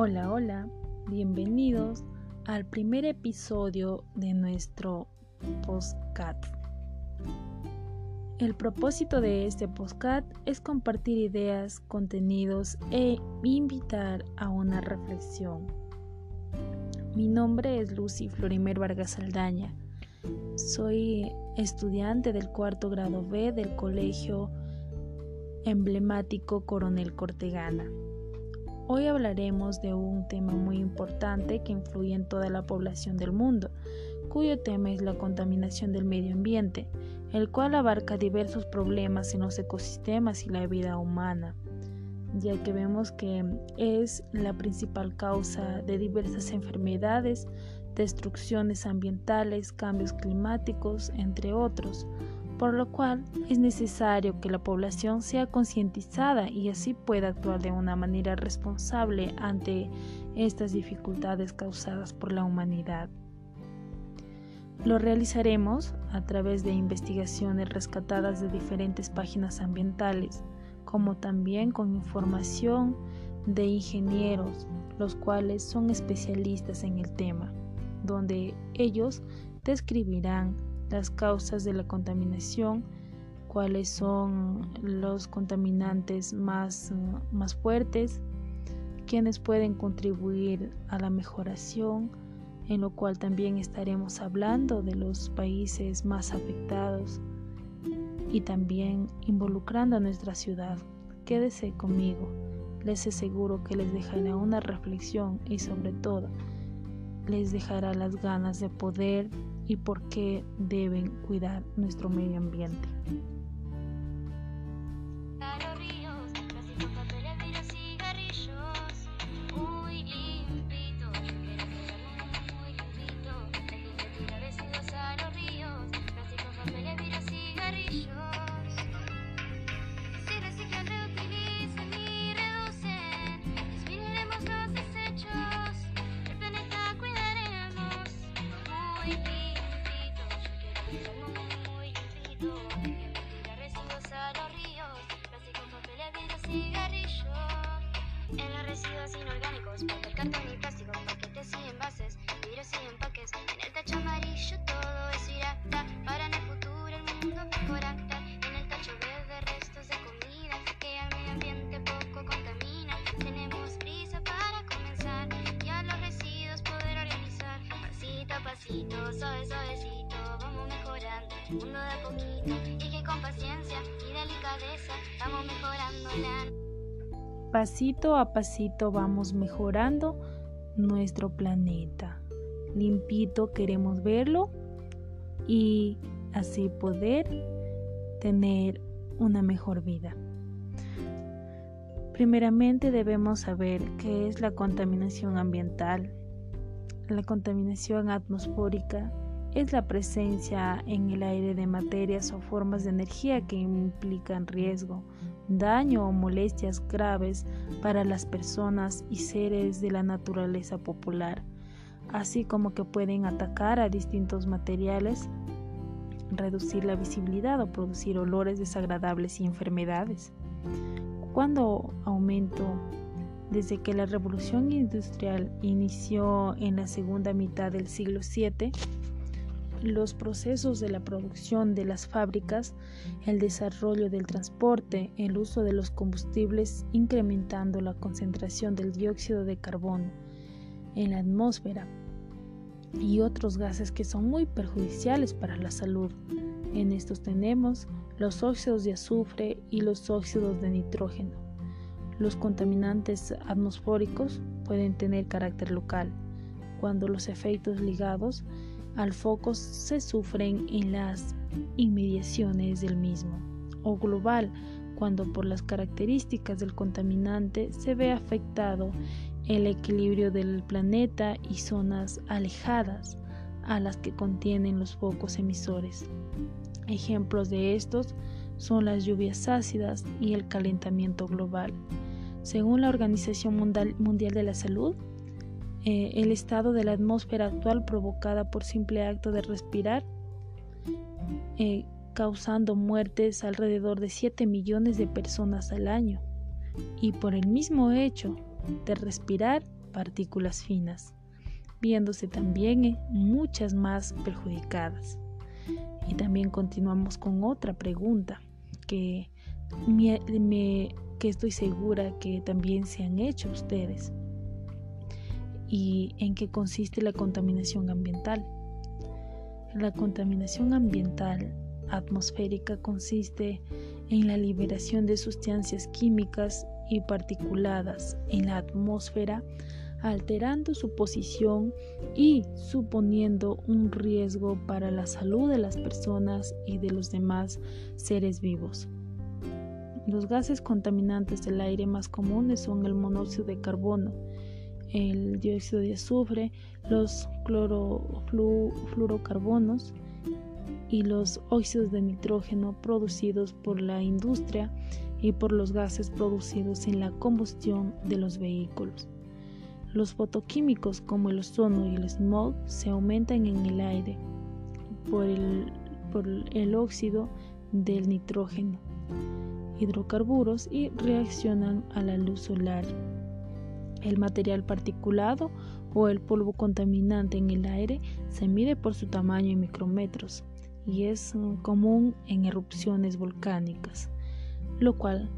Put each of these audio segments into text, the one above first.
Hola, hola, bienvenidos al primer episodio de nuestro postcat. El propósito de este postcat es compartir ideas, contenidos e invitar a una reflexión. Mi nombre es Lucy Florimer Vargas Saldaña. Soy estudiante del cuarto grado B del colegio emblemático Coronel Cortegana. Hoy hablaremos de un tema muy importante que influye en toda la población del mundo, cuyo tema es la contaminación del medio ambiente, el cual abarca diversos problemas en los ecosistemas y la vida humana, ya que vemos que es la principal causa de diversas enfermedades, destrucciones ambientales, cambios climáticos, entre otros por lo cual es necesario que la población sea concientizada y así pueda actuar de una manera responsable ante estas dificultades causadas por la humanidad. Lo realizaremos a través de investigaciones rescatadas de diferentes páginas ambientales, como también con información de ingenieros, los cuales son especialistas en el tema, donde ellos describirán las causas de la contaminación, cuáles son los contaminantes más, más fuertes, quienes pueden contribuir a la mejoración, en lo cual también estaremos hablando de los países más afectados y también involucrando a nuestra ciudad. Quédese conmigo, les aseguro que les dejará una reflexión y sobre todo les dejará las ganas de poder y por qué deben cuidar nuestro medio ambiente. Pasito a pasito vamos mejorando nuestro planeta. Limpito queremos verlo y así poder tener una mejor vida. Primeramente debemos saber qué es la contaminación ambiental. La contaminación atmosférica es la presencia en el aire de materias o formas de energía que implican riesgo, daño o molestias graves para las personas y seres de la naturaleza popular, así como que pueden atacar a distintos materiales, reducir la visibilidad o producir olores desagradables y enfermedades. Cuando aumento desde que la revolución industrial inició en la segunda mitad del siglo VII, los procesos de la producción de las fábricas, el desarrollo del transporte, el uso de los combustibles, incrementando la concentración del dióxido de carbono en la atmósfera. y otros gases que son muy perjudiciales para la salud. En estos tenemos los óxidos de azufre y los óxidos de nitrógeno. Los contaminantes atmosféricos pueden tener carácter local, cuando los efectos ligados al foco se sufren en las inmediaciones del mismo, o global, cuando por las características del contaminante se ve afectado el equilibrio del planeta y zonas alejadas a las que contienen los focos emisores. Ejemplos de estos son las lluvias ácidas y el calentamiento global. Según la Organización Mundial de la Salud, eh, el estado de la atmósfera actual provocada por simple acto de respirar, eh, causando muertes alrededor de 7 millones de personas al año, y por el mismo hecho de respirar partículas finas, viéndose también eh, muchas más perjudicadas. Y también continuamos con otra pregunta que, que estoy segura que también se han hecho ustedes. ¿Y en qué consiste la contaminación ambiental? La contaminación ambiental atmosférica consiste en la liberación de sustancias químicas y particuladas en la atmósfera, alterando su posición y suponiendo un riesgo para la salud de las personas y de los demás seres vivos. Los gases contaminantes del aire más comunes son el monóxido de carbono, el dióxido de azufre, los clorofluorocarbonos y los óxidos de nitrógeno producidos por la industria y por los gases producidos en la combustión de los vehículos. Los fotoquímicos como el ozono y el smog se aumentan en el aire por el, por el óxido del nitrógeno, hidrocarburos y reaccionan a la luz solar. El material particulado o el polvo contaminante en el aire se mide por su tamaño en micrómetros y es común en erupciones volcánicas lo cual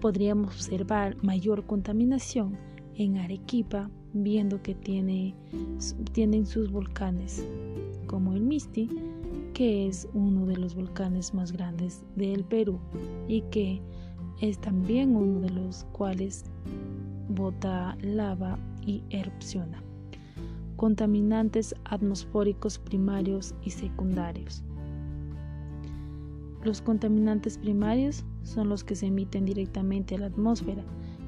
podríamos observar mayor contaminación en Arequipa, viendo que tiene, tienen sus volcanes, como el Misti, que es uno de los volcanes más grandes del Perú y que es también uno de los cuales bota lava y erupciona. Contaminantes atmosféricos primarios y secundarios. Los contaminantes primarios son los que se emiten directamente a la atmósfera,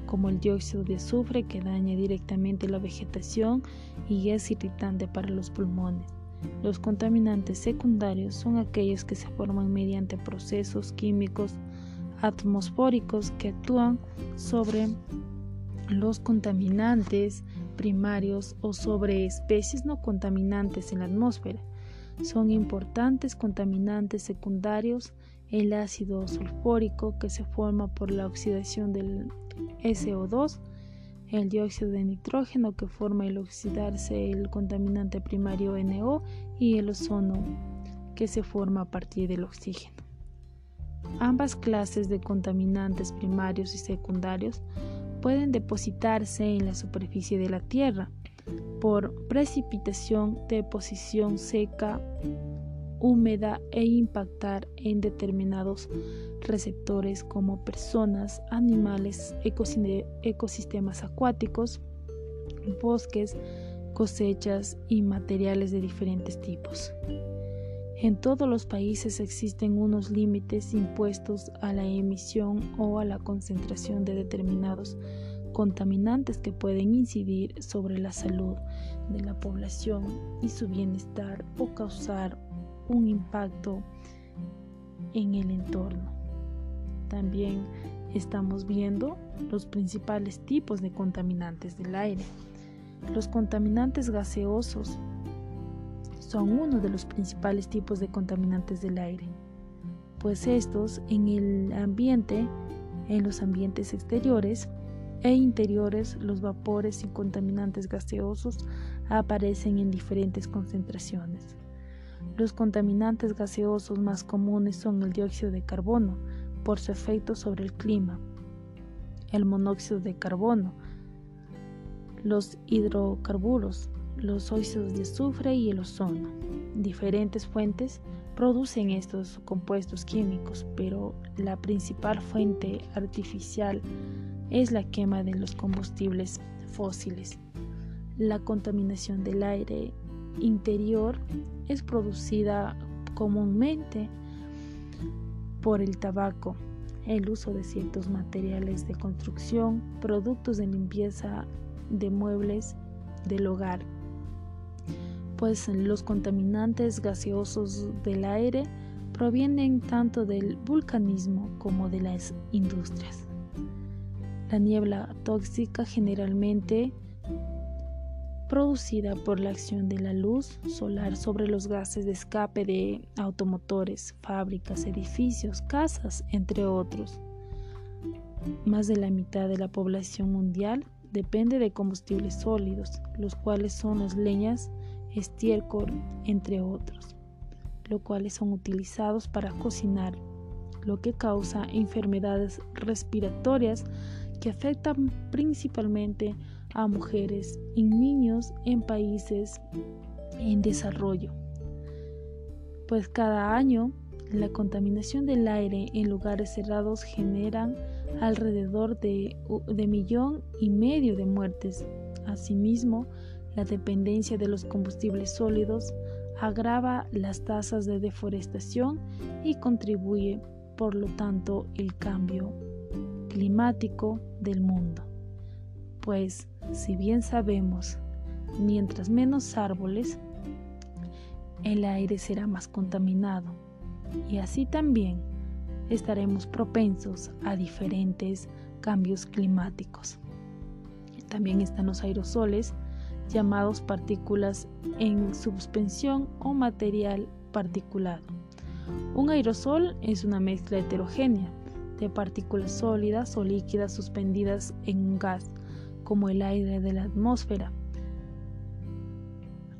como el dióxido de azufre que daña directamente la vegetación y es irritante para los pulmones. Los contaminantes secundarios son aquellos que se forman mediante procesos químicos atmosféricos que actúan sobre los contaminantes primarios o sobre especies no contaminantes en la atmósfera. Son importantes contaminantes secundarios el ácido sulfúrico que se forma por la oxidación del SO2, el dióxido de nitrógeno que forma el oxidarse el contaminante primario NO y el ozono que se forma a partir del oxígeno. Ambas clases de contaminantes primarios y secundarios pueden depositarse en la superficie de la Tierra por precipitación, deposición seca húmeda e impactar en determinados receptores como personas, animales, ecosistemas acuáticos, bosques, cosechas y materiales de diferentes tipos. En todos los países existen unos límites impuestos a la emisión o a la concentración de determinados contaminantes que pueden incidir sobre la salud de la población y su bienestar o causar un impacto en el entorno. También estamos viendo los principales tipos de contaminantes del aire. Los contaminantes gaseosos son uno de los principales tipos de contaminantes del aire, pues estos en el ambiente, en los ambientes exteriores e interiores, los vapores y contaminantes gaseosos aparecen en diferentes concentraciones. Los contaminantes gaseosos más comunes son el dióxido de carbono, por su efecto sobre el clima, el monóxido de carbono, los hidrocarburos, los óxidos de azufre y el ozono. Diferentes fuentes producen estos compuestos químicos, pero la principal fuente artificial es la quema de los combustibles fósiles. La contaminación del aire interior es producida comúnmente por el tabaco, el uso de ciertos materiales de construcción, productos de limpieza de muebles del hogar, pues los contaminantes gaseosos del aire provienen tanto del vulcanismo como de las industrias. La niebla tóxica generalmente producida por la acción de la luz solar sobre los gases de escape de automotores, fábricas, edificios, casas, entre otros. Más de la mitad de la población mundial depende de combustibles sólidos, los cuales son las leñas, estiércol, entre otros, los cuales son utilizados para cocinar, lo que causa enfermedades respiratorias que afectan principalmente a mujeres y niños en países en desarrollo. Pues cada año la contaminación del aire en lugares cerrados generan alrededor de, de millón y medio de muertes. Asimismo, la dependencia de los combustibles sólidos agrava las tasas de deforestación y contribuye, por lo tanto, el cambio climático del mundo. Pues, si bien sabemos, mientras menos árboles, el aire será más contaminado y así también estaremos propensos a diferentes cambios climáticos. También están los aerosoles, llamados partículas en suspensión o material particulado. Un aerosol es una mezcla heterogénea de partículas sólidas o líquidas suspendidas en un gas, como el aire de la atmósfera.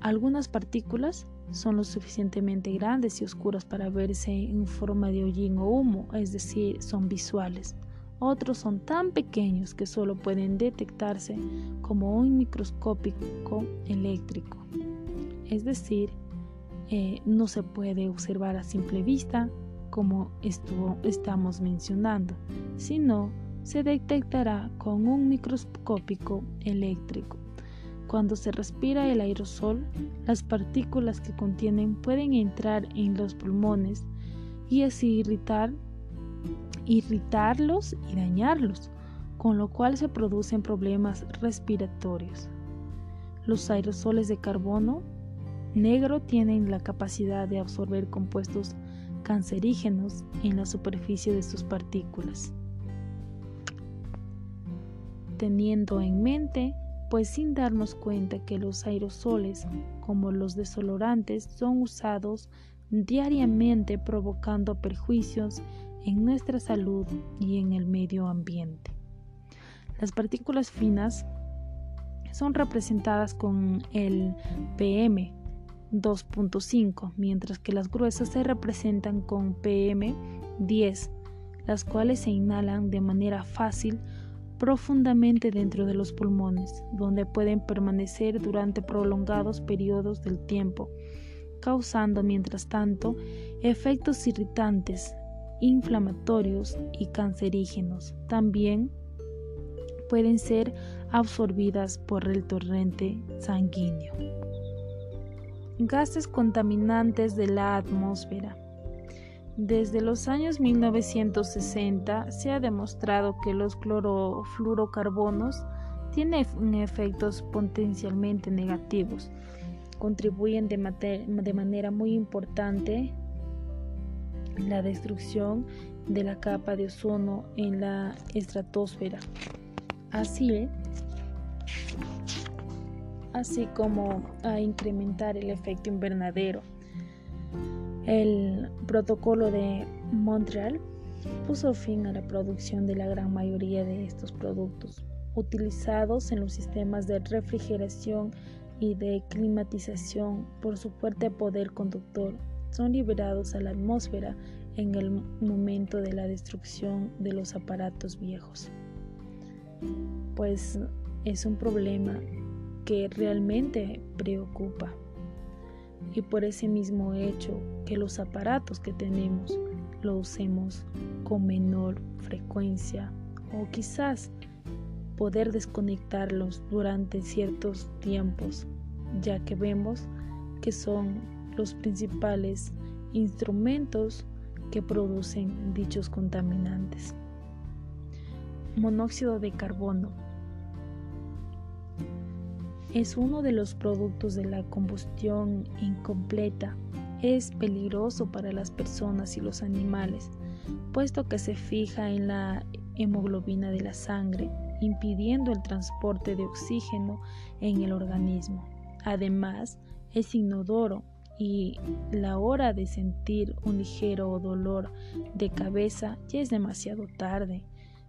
Algunas partículas son lo suficientemente grandes y oscuras para verse en forma de hollín o humo, es decir, son visuales. Otros son tan pequeños que solo pueden detectarse como un microscópico eléctrico, es decir, eh, no se puede observar a simple vista como estamos mencionando, sino se detectará con un microscópico eléctrico. Cuando se respira el aerosol, las partículas que contienen pueden entrar en los pulmones y así irritar, irritarlos y dañarlos, con lo cual se producen problemas respiratorios. Los aerosoles de carbono negro tienen la capacidad de absorber compuestos cancerígenos en la superficie de sus partículas. Teniendo en mente pues sin darnos cuenta que los aerosoles, como los desolorantes, son usados diariamente provocando perjuicios en nuestra salud y en el medio ambiente. Las partículas finas son representadas con el PM 2.5, mientras que las gruesas se representan con PM 10, las cuales se inhalan de manera fácil profundamente dentro de los pulmones, donde pueden permanecer durante prolongados periodos del tiempo, causando mientras tanto efectos irritantes, inflamatorios y cancerígenos. También pueden ser absorbidas por el torrente sanguíneo. Gases contaminantes de la atmósfera. Desde los años 1960 se ha demostrado que los clorofluorocarbonos tienen efectos potencialmente negativos. Contribuyen de, de manera muy importante la destrucción de la capa de ozono en la estratosfera. Así, así como a incrementar el efecto invernadero. El protocolo de Montreal puso fin a la producción de la gran mayoría de estos productos utilizados en los sistemas de refrigeración y de climatización por su fuerte poder conductor son liberados a la atmósfera en el momento de la destrucción de los aparatos viejos. Pues es un problema que realmente preocupa. Y por ese mismo hecho que los aparatos que tenemos lo usemos con menor frecuencia o quizás poder desconectarlos durante ciertos tiempos, ya que vemos que son los principales instrumentos que producen dichos contaminantes. Monóxido de carbono es uno de los productos de la combustión incompleta. Es peligroso para las personas y los animales, puesto que se fija en la hemoglobina de la sangre, impidiendo el transporte de oxígeno en el organismo. Además, es inodoro y la hora de sentir un ligero dolor de cabeza ya es demasiado tarde.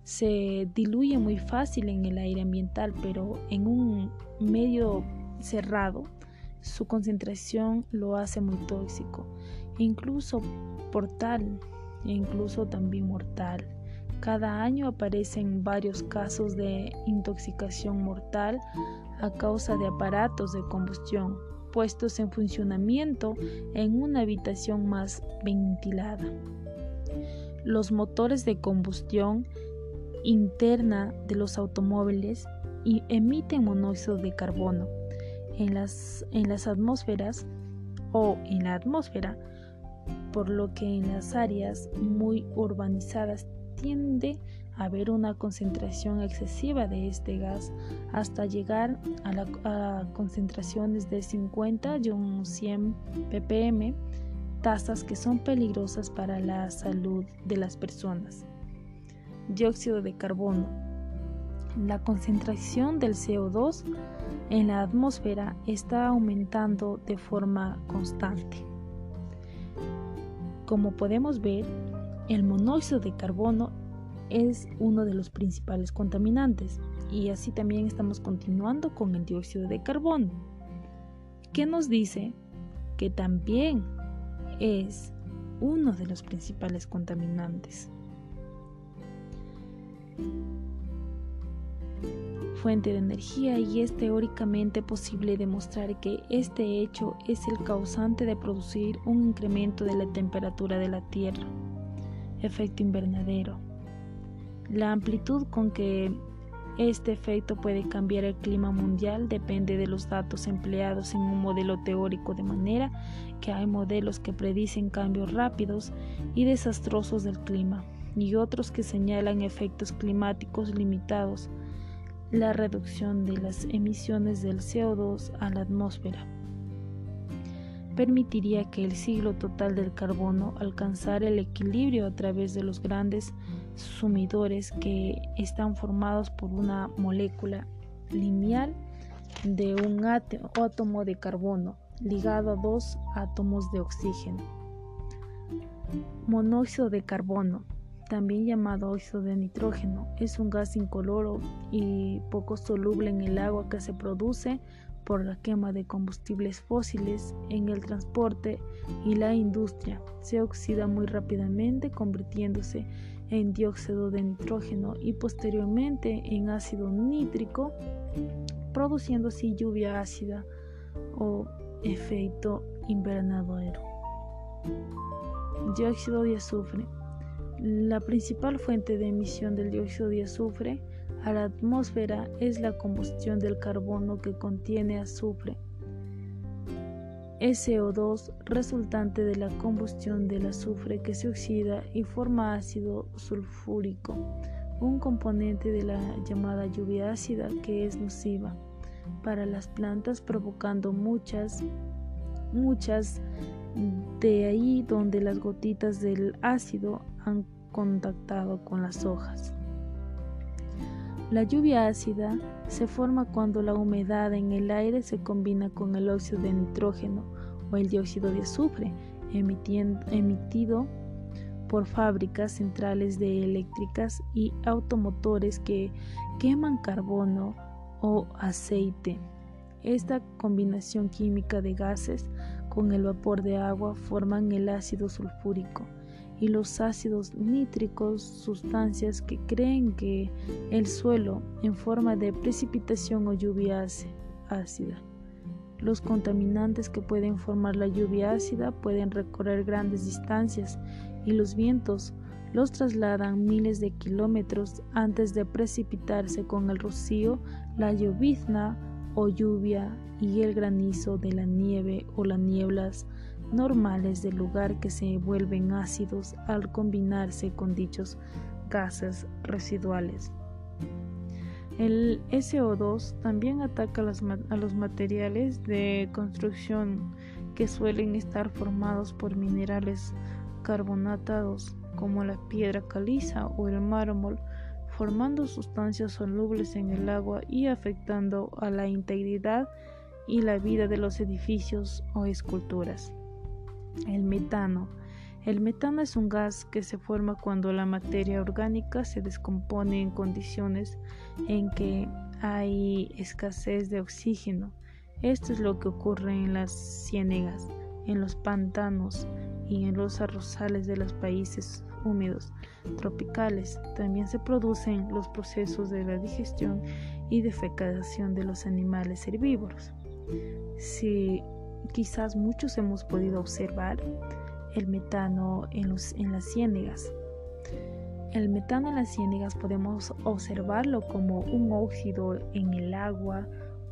Se diluye muy fácil en el aire ambiental, pero en un medio cerrado su concentración lo hace muy tóxico, incluso portal, incluso también mortal. Cada año aparecen varios casos de intoxicación mortal a causa de aparatos de combustión puestos en funcionamiento en una habitación más ventilada. Los motores de combustión interna de los automóviles emiten monóxido de carbono en las, en las atmósferas o en la atmósfera, por lo que en las áreas muy urbanizadas tiende haber una concentración excesiva de este gas hasta llegar a, concentraciones de 50 y un 100 ppm, tasas que son peligrosas para la salud de las personas. Dióxido de carbono. La concentración del CO2 en la atmósfera está aumentando de forma constante. Como podemos ver, el monóxido de carbono es uno de los principales contaminantes y así también estamos continuando con el dióxido de carbono, que nos dice que también es uno de los principales contaminantes. Fuente de energía y es teóricamente posible demostrar que este hecho es el causante de producir un incremento de la temperatura de la Tierra. Efecto invernadero la amplitud con que este efecto puede cambiar el clima mundial depende de los datos empleados en un modelo teórico de manera que hay modelos que predicen cambios rápidos y desastrosos del clima y otros que señalan efectos climáticos limitados, la reducción de las emisiones del CO2 a la atmósfera permitiría que el ciclo total del carbono alcanzara el equilibrio a través de los grandes sumidores que están formados por una molécula lineal de un átomo de carbono ligado a dos átomos de oxígeno. Monóxido de carbono, también llamado óxido de nitrógeno, es un gas incoloro y poco soluble en el agua que se produce por la quema de combustibles fósiles en el transporte y la industria. Se oxida muy rápidamente convirtiéndose en dióxido de nitrógeno y posteriormente en ácido nítrico, produciendo así lluvia ácida o efecto invernadero. Dióxido de azufre. La principal fuente de emisión del dióxido de azufre a la atmósfera es la combustión del carbono que contiene azufre. SO2 resultante de la combustión del azufre que se oxida y forma ácido sulfúrico, un componente de la llamada lluvia ácida que es nociva para las plantas provocando muchas muchas de ahí donde las gotitas del ácido han contactado con las hojas. La lluvia ácida se forma cuando la humedad en el aire se combina con el óxido de nitrógeno o el dióxido de azufre emitido por fábricas centrales de eléctricas y automotores que queman carbono o aceite. Esta combinación química de gases con el vapor de agua forman el ácido sulfúrico y los ácidos nítricos, sustancias que creen que el suelo en forma de precipitación o lluvia ácida. Los contaminantes que pueden formar la lluvia ácida pueden recorrer grandes distancias y los vientos los trasladan miles de kilómetros antes de precipitarse con el rocío, la llovizna o lluvia y el granizo de la nieve o las nieblas normales del lugar que se vuelven ácidos al combinarse con dichos gases residuales. El SO2 también ataca a los materiales de construcción que suelen estar formados por minerales carbonatados como la piedra caliza o el mármol, formando sustancias solubles en el agua y afectando a la integridad y la vida de los edificios o esculturas. El metano. El metano es un gas que se forma cuando la materia orgánica se descompone en condiciones en que hay escasez de oxígeno. Esto es lo que ocurre en las ciénegas, en los pantanos y en los arrozales de los países húmedos tropicales. También se producen los procesos de la digestión y defecación de los animales herbívoros. Si quizás muchos hemos podido observar el metano en, en las ciénegas. El metano en las ciénegas podemos observarlo como un óxido en el agua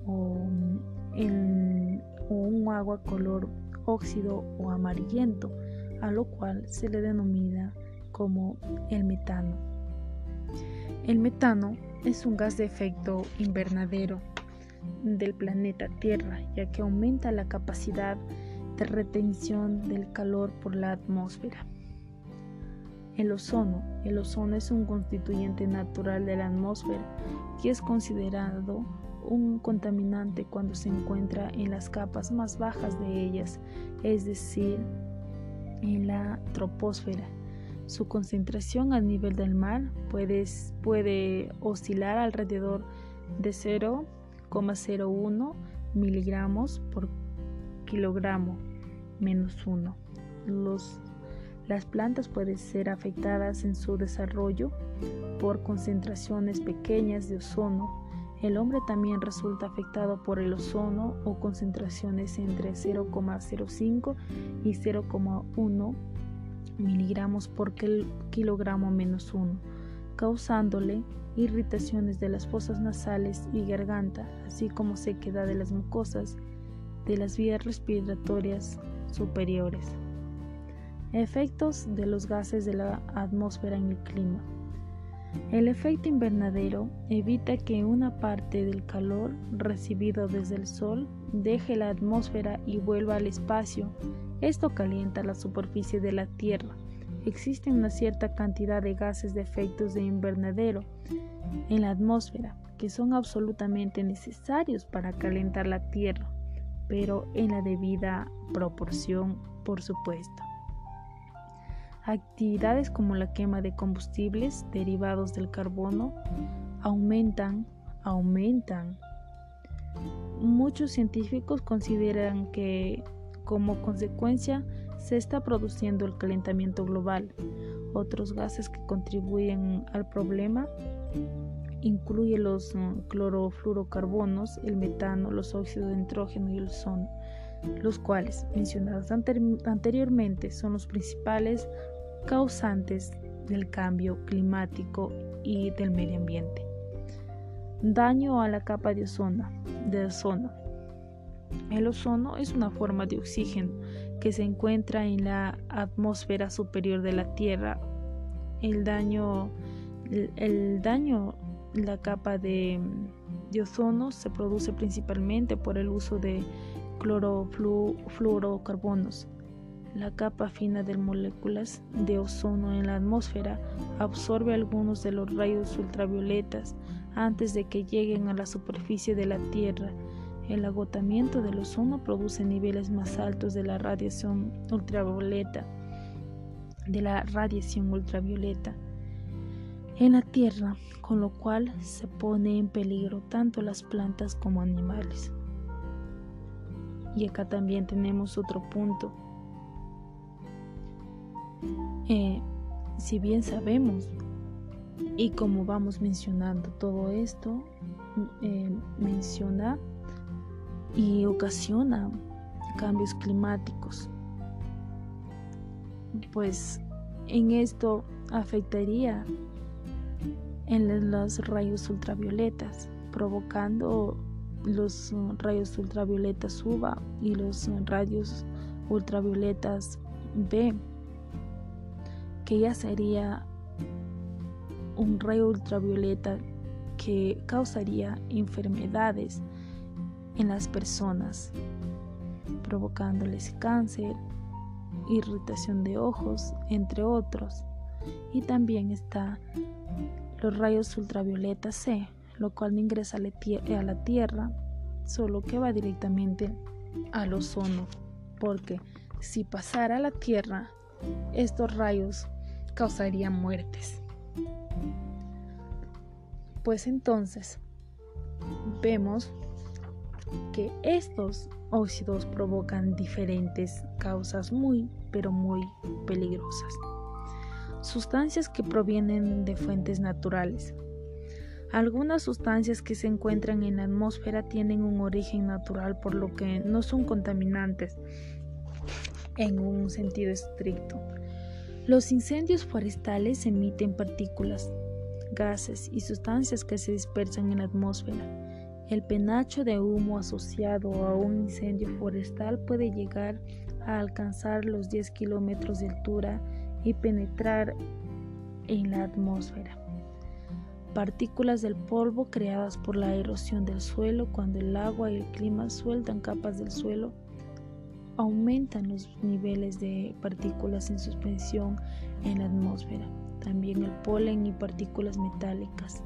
o, en, o un agua color óxido o amarillento, a lo cual se le denomina como el metano. El metano es un gas de efecto invernadero del planeta Tierra, ya que aumenta la capacidad de retención del calor por la atmósfera. El ozono. El ozono es un constituyente natural de la atmósfera que es considerado un contaminante cuando se encuentra en las capas más bajas de ellas, es decir, en la troposfera. Su concentración a nivel del mar puede, oscilar alrededor de 0,01 miligramos por kilogramo menos 1. las plantas pueden ser afectadas en su desarrollo por concentraciones pequeñas de ozono. El hombre también resulta afectado por el ozono o concentraciones entre 0,05 y 0,1 miligramos por kilogramo menos 1, causándole irritaciones de las fosas nasales y garganta, así como sequedad de las mucosas de las vías respiratorias superiores. Efectos de los gases de la atmósfera en el clima. El efecto invernadero evita que una parte del calor recibido desde el Sol deje la atmósfera y vuelva al espacio esto calienta la superficie de la Tierra. Existe una cierta cantidad de gases de efectos de invernadero en la atmósfera que son absolutamente necesarios para calentar la Tierra, pero en la debida proporción, por supuesto. Actividades como la quema de combustibles derivados del carbono aumentan, aumentan. Muchos científicos consideran que como consecuencia, se está produciendo el calentamiento global. Otros gases que contribuyen al problema incluyen los mm, clorofluorocarbonos, el metano, los óxidos de nitrógeno y el ozono, los cuales, mencionados anteriormente, son los principales causantes del cambio climático y del medio ambiente. Daño a la capa de ozono. El ozono es una forma de oxígeno que se encuentra en la atmósfera superior de la Tierra. El daño, el, daño la capa de, ozono se produce principalmente por el uso de clorofluorocarbonos. La capa fina de moléculas de ozono en la atmósfera absorbe algunos de los rayos ultravioletas antes de que lleguen a la superficie de la Tierra el agotamiento del ozono produce niveles más altos de la radiación ultravioleta, de la radiación ultravioleta en la Tierra, con lo cual se pone en peligro tanto las plantas como animales. Y acá también tenemos otro punto. Eh, si bien sabemos y como vamos mencionando todo esto, eh, menciona y ocasiona cambios climáticos. Pues en esto afectaría en los rayos ultravioletas, provocando los rayos ultravioletas UVA y los rayos ultravioletas B, que ya sería un rayo ultravioleta que causaría enfermedades en las personas, provocándoles cáncer, irritación de ojos, entre otros. Y también está los rayos ultravioleta C, lo cual no ingresa a la Tierra, solo que va directamente al ozono, porque si pasara a la Tierra, estos rayos causarían muertes. Pues entonces vemos que estos óxidos provocan diferentes causas muy, pero muy peligrosas. Sustancias que provienen de fuentes naturales. Algunas sustancias que se encuentran en la atmósfera tienen un origen natural por lo que no son contaminantes en un sentido estricto. Los incendios forestales emiten partículas, gases y sustancias que se dispersan en la atmósfera. El penacho de humo asociado a un incendio forestal puede llegar a alcanzar los 10 kilómetros de altura y penetrar en la atmósfera. Partículas del polvo creadas por la erosión del suelo cuando el agua y el clima sueltan capas del suelo aumentan los niveles de partículas en suspensión en la atmósfera, también el polen y partículas metálicas.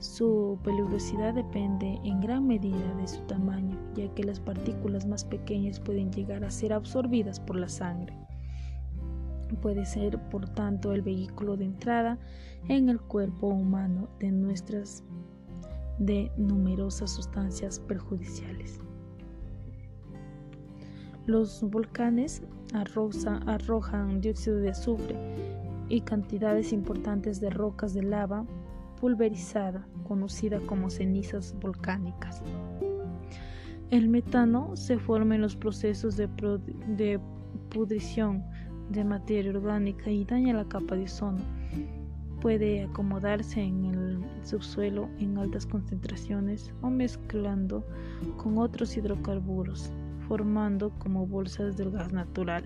Su peligrosidad depende en gran medida de su tamaño, ya que las partículas más pequeñas pueden llegar a ser absorbidas por la sangre. Puede ser, por tanto, el vehículo de entrada en el cuerpo humano de nuestras de numerosas sustancias perjudiciales. Los volcanes arrojan dióxido de azufre y cantidades importantes de rocas de lava pulverizada, conocida como cenizas volcánicas. El metano se forma en los procesos de, pudrición de materia orgánica y daña la capa de ozono. Puede acomodarse en el subsuelo en altas concentraciones o mezclando con otros hidrocarburos formando como bolsas del gas natural.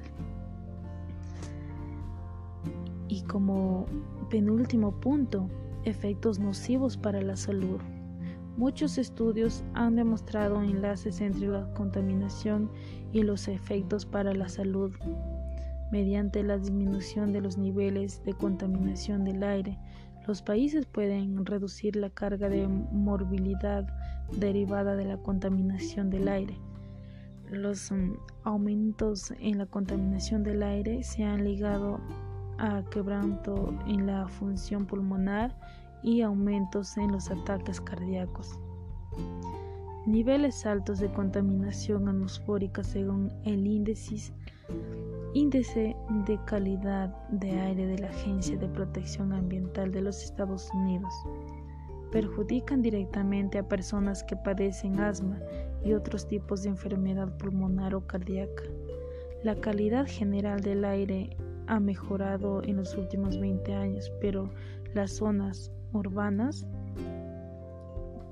Y como penúltimo punto, efectos nocivos para la salud. Muchos estudios han demostrado enlaces entre la contaminación y los efectos para la salud mediante la disminución de los niveles de contaminación del aire. Los países pueden reducir la carga de morbilidad derivada de la contaminación del aire los mm, aumentos en la contaminación del aire se han ligado a quebranto en la función pulmonar y aumentos en los ataques cardíacos. Niveles altos de contaminación atmosférica según el índice, índice de calidad de aire de la Agencia de Protección Ambiental de los Estados Unidos perjudican directamente a personas que padecen asma y otros tipos de enfermedad pulmonar o cardíaca. La calidad general del aire ha mejorado en los últimos 20 años, pero las zonas urbanas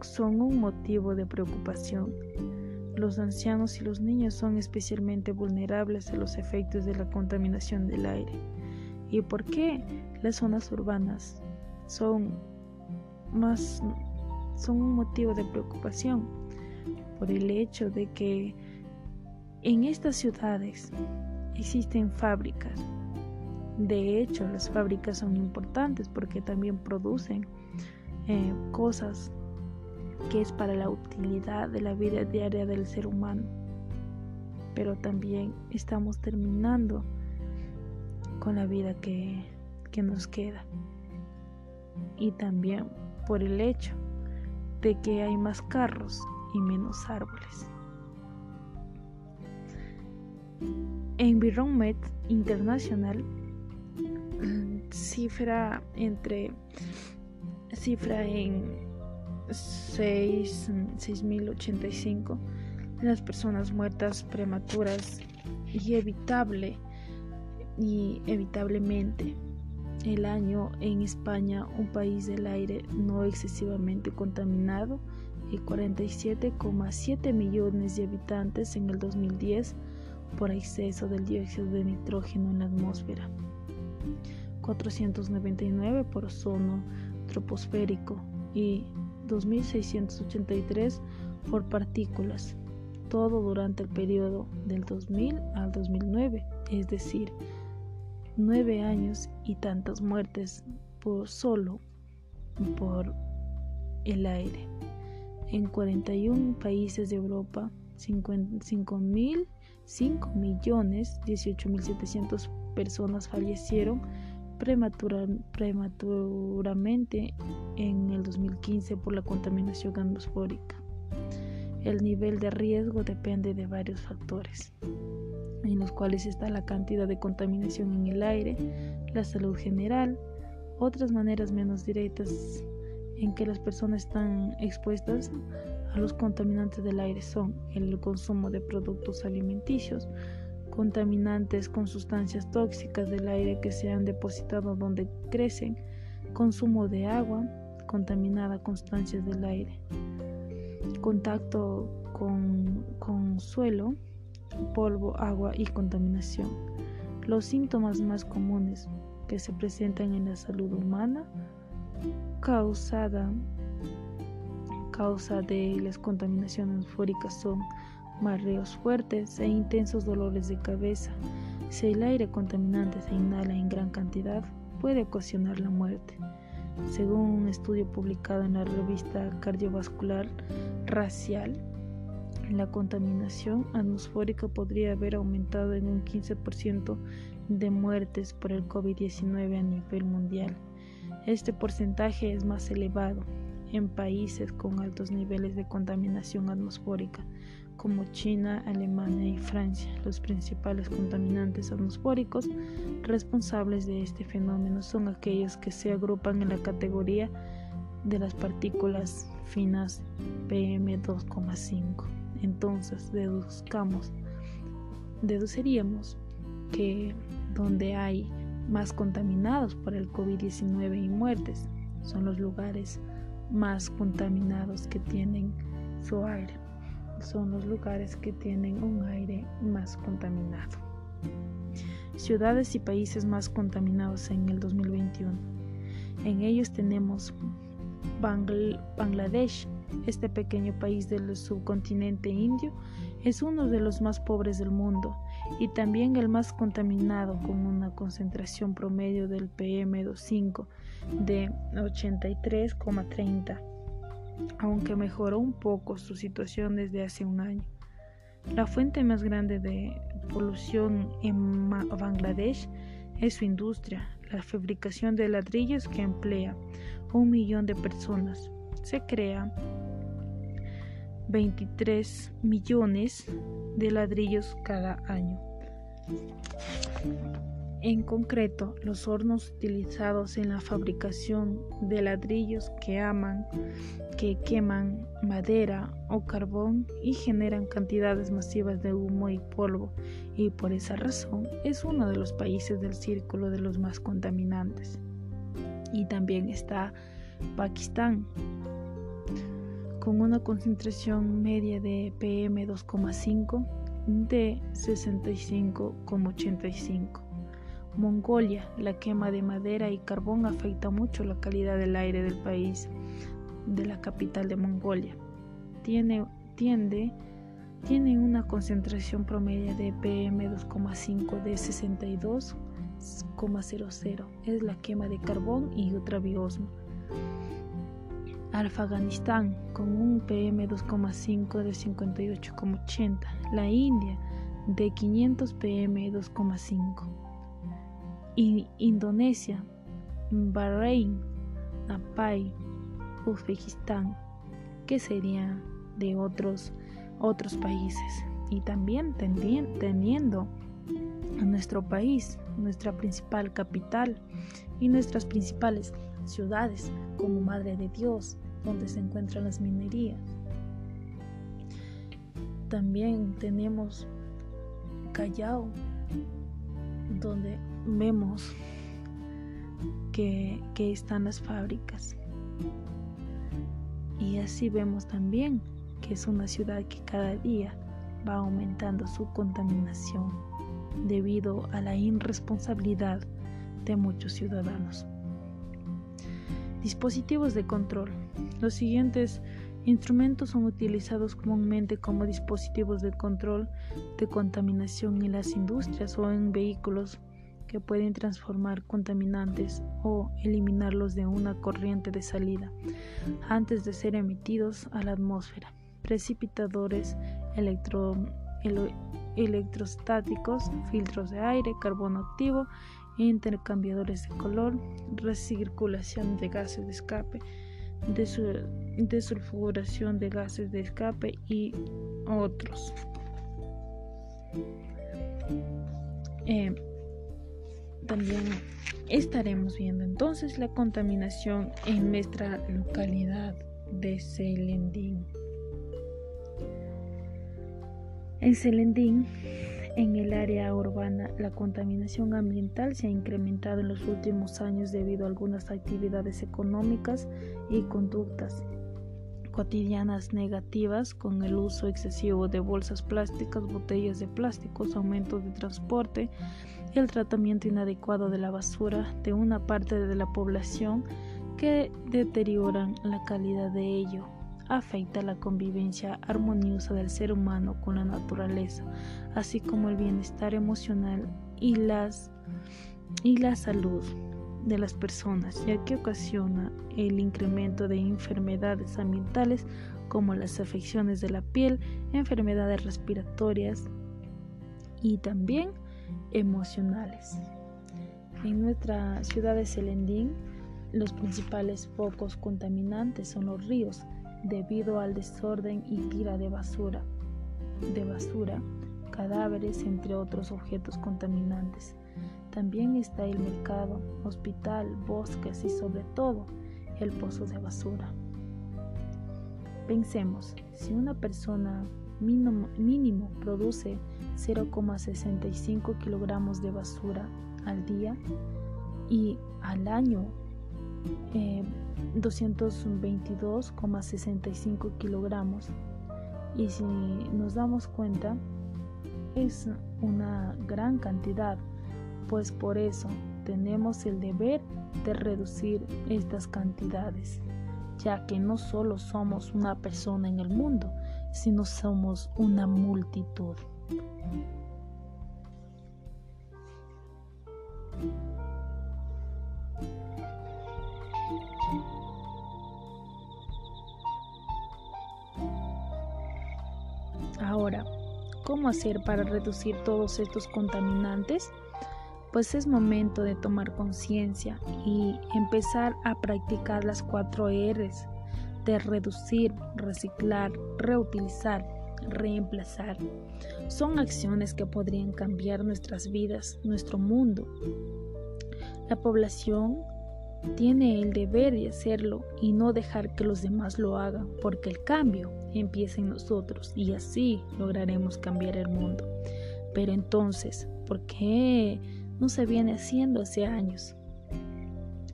son un motivo de preocupación. Los ancianos y los niños son especialmente vulnerables a los efectos de la contaminación del aire. ¿Y por qué las zonas urbanas son más son un motivo de preocupación por el hecho de que en estas ciudades existen fábricas. De hecho, las fábricas son importantes porque también producen eh, cosas que es para la utilidad de la vida diaria del ser humano. Pero también estamos terminando con la vida que, que nos queda. Y también por el hecho de que hay más carros y menos árboles. Environment International cifra entre cifra en 6085 las personas muertas prematuras y evitable y evitablemente. El año en España, un país del aire no excesivamente contaminado y 47,7 millones de habitantes en el 2010 por exceso del dióxido de nitrógeno en la atmósfera, 499 por ozono troposférico y 2683 por partículas, todo durante el periodo del 2000 al 2009, es decir, nueve años y tantas muertes por solo por el aire. En 41 países de Europa, 5.000 5.018.700 personas fallecieron prematuramente en el 2015 por la contaminación atmosférica. El nivel de riesgo depende de varios factores, en los cuales está la cantidad de contaminación en el aire, la salud general, otras maneras menos directas en que las personas están expuestas a los contaminantes del aire son el consumo de productos alimenticios, contaminantes con sustancias tóxicas del aire que se han depositado donde crecen, consumo de agua contaminada con sustancias del aire, contacto con, con suelo, polvo, agua y contaminación. Los síntomas más comunes que se presentan en la salud humana causada causa de las contaminaciones atmosféricas son mareos fuertes e intensos dolores de cabeza. Si el aire contaminante se inhala en gran cantidad, puede ocasionar la muerte. Según un estudio publicado en la revista cardiovascular racial, la contaminación atmosférica podría haber aumentado en un 15% de muertes por el COVID-19 a nivel mundial. Este porcentaje es más elevado en países con altos niveles de contaminación atmosférica, como China, Alemania y Francia. Los principales contaminantes atmosféricos responsables de este fenómeno son aquellos que se agrupan en la categoría de las partículas finas PM2,5. Entonces, deduzcamos, deduciríamos que donde hay más contaminados por el COVID-19 y muertes son los lugares más contaminados que tienen su aire. Son los lugares que tienen un aire más contaminado. Ciudades y países más contaminados en el 2021. En ellos tenemos Bangladesh, este pequeño país del subcontinente indio, es uno de los más pobres del mundo y también el más contaminado con una concentración promedio del PM2.5 de 83,30, aunque mejoró un poco su situación desde hace un año. La fuente más grande de polución en Bangladesh es su industria, la fabricación de ladrillos que emplea un millón de personas. Se crea 23 millones de ladrillos cada año. En concreto, los hornos utilizados en la fabricación de ladrillos que aman, que queman madera o carbón y generan cantidades masivas de humo y polvo, y por esa razón es uno de los países del círculo de los más contaminantes. Y también está Pakistán, con una concentración media de PM2,5 de 65,85. Mongolia, la quema de madera y carbón afecta mucho la calidad del aire del país, de la capital de Mongolia. Tiene, tiende, tiene una concentración promedio de PM2,5 de 62,00. Es la quema de carbón y ultraviosmo. Afganistán con un PM2,5 de 58,80. La India de 500 PM2,5. Indonesia, Bahrein, Nepal, Uzbekistán, que serían de otros, otros países. Y también teniendo a nuestro país, nuestra principal capital y nuestras principales ciudades como Madre de Dios, donde se encuentran las minerías. también tenemos Callao, donde vemos que, están las fábricas. Y así vemos también que es una ciudad que cada día va aumentando su contaminación debido a la irresponsabilidad de muchos ciudadanos. Dispositivos de control. Los siguientes instrumentos son utilizados comúnmente como dispositivos de control de contaminación en las industrias o en vehículos que pueden transformar contaminantes o eliminarlos de una corriente de salida antes de ser emitidos a la atmósfera. Precipitadores electro, electrostáticos, filtros de aire, carbono activo, intercambiadores de color, recirculación de gases de escape, desulfuración de gases de escape y otros. Eh, también estaremos viendo entonces la contaminación en nuestra localidad de Selendín. En Selendín, en el área urbana, la contaminación ambiental se ha incrementado en los últimos años debido a algunas actividades económicas y conductas cotidianas negativas con el uso excesivo de bolsas plásticas, botellas de plásticos, aumentos de transporte, el tratamiento inadecuado de la basura de una parte de la población que deterioran la calidad de ello, afecta la convivencia armoniosa del ser humano con la naturaleza, así como el bienestar emocional y, las, y la salud de las personas, ya que ocasiona el incremento de enfermedades ambientales como las afecciones de la piel, enfermedades respiratorias y también emocionales. En nuestra ciudad de Selendín, los principales focos contaminantes son los ríos, debido al desorden y tira de basura, de basura, cadáveres, entre otros objetos contaminantes. También está el mercado, hospital, bosques y sobre todo el pozo de basura. Pensemos, si una persona mínimo, produce 0,65 kilogramos de basura al día y al año 222,65 eh, kilogramos. Y si nos damos cuenta, es una gran cantidad, pues por eso tenemos el deber de reducir estas cantidades, ya que no solo somos una persona en el mundo, sino somos una multitud. ¿Cómo hacer para reducir todos estos contaminantes? Pues es momento de tomar conciencia y empezar a practicar las cuatro R's de reducir, reciclar, reutilizar, reemplazar. Son acciones que podrían cambiar nuestras vidas, nuestro mundo. La población tiene el deber de hacerlo y no dejar que los demás lo hagan, porque el cambio empieza en nosotros y así lograremos cambiar el mundo. Pero entonces, ¿por qué no se viene haciendo hace años?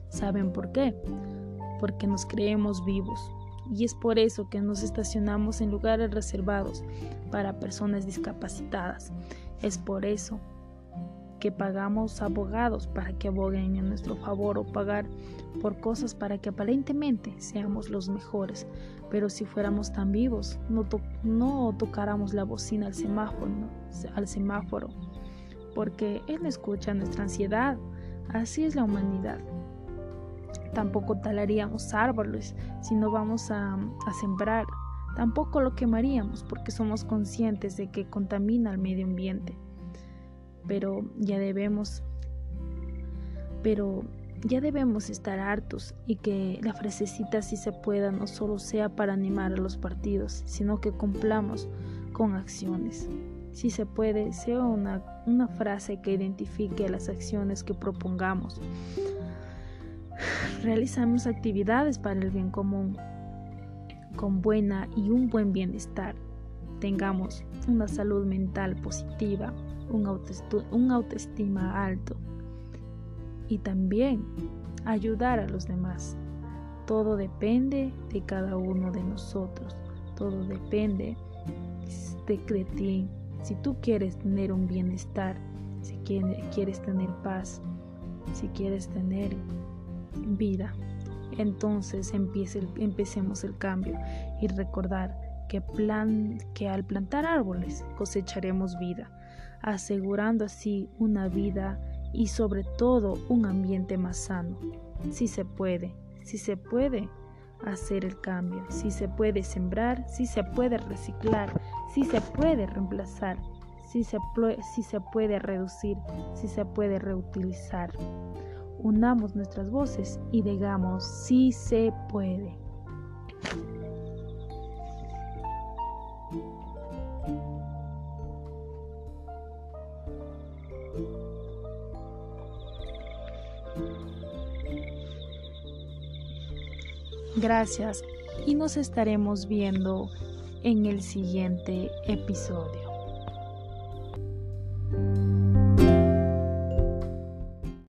¿Saben por qué? Porque nos creemos vivos, y es por eso que nos estacionamos en lugares reservados para personas discapacitadas. Es por eso que pagamos abogados para que aboguen en nuestro favor o pagar por cosas para que aparentemente seamos los mejores. Pero si fuéramos tan vivos, no, no tocáramos la bocina al semáforo, porque Él escucha nuestra ansiedad. Así es la humanidad. Tampoco talaríamos árboles si no vamos a, a sembrar. Tampoco lo quemaríamos porque somos conscientes de que contamina el medio ambiente. Pero ya debemos, pero ya debemos estar hartos y que la frasecita si se pueda no solo sea para animar a los partidos, sino que cumplamos con acciones. Si se puede, sea una, una frase que identifique las acciones que propongamos realizamos actividades para el bien común, con buena y un buen bienestar. tengamos una salud mental positiva, un, autoestima alto y también ayudar a los demás. Todo depende de cada uno de nosotros, todo depende de, ti. Si tú quieres tener un bienestar, si quieres tener paz, si quieres tener vida, entonces empiece, empecemos el cambio y recordar que, plan, que al plantar árboles cosecharemos vida, asegurando así una vida y sobre todo un ambiente más sano. Si se puede, si se puede hacer el cambio, si se puede sembrar, si se puede reciclar, si se puede reemplazar, si se, si se puede reducir, si se puede reutilizar. Unamos nuestras voces y digamos, si se puede. Gracias y nos estaremos viendo en el siguiente episodio.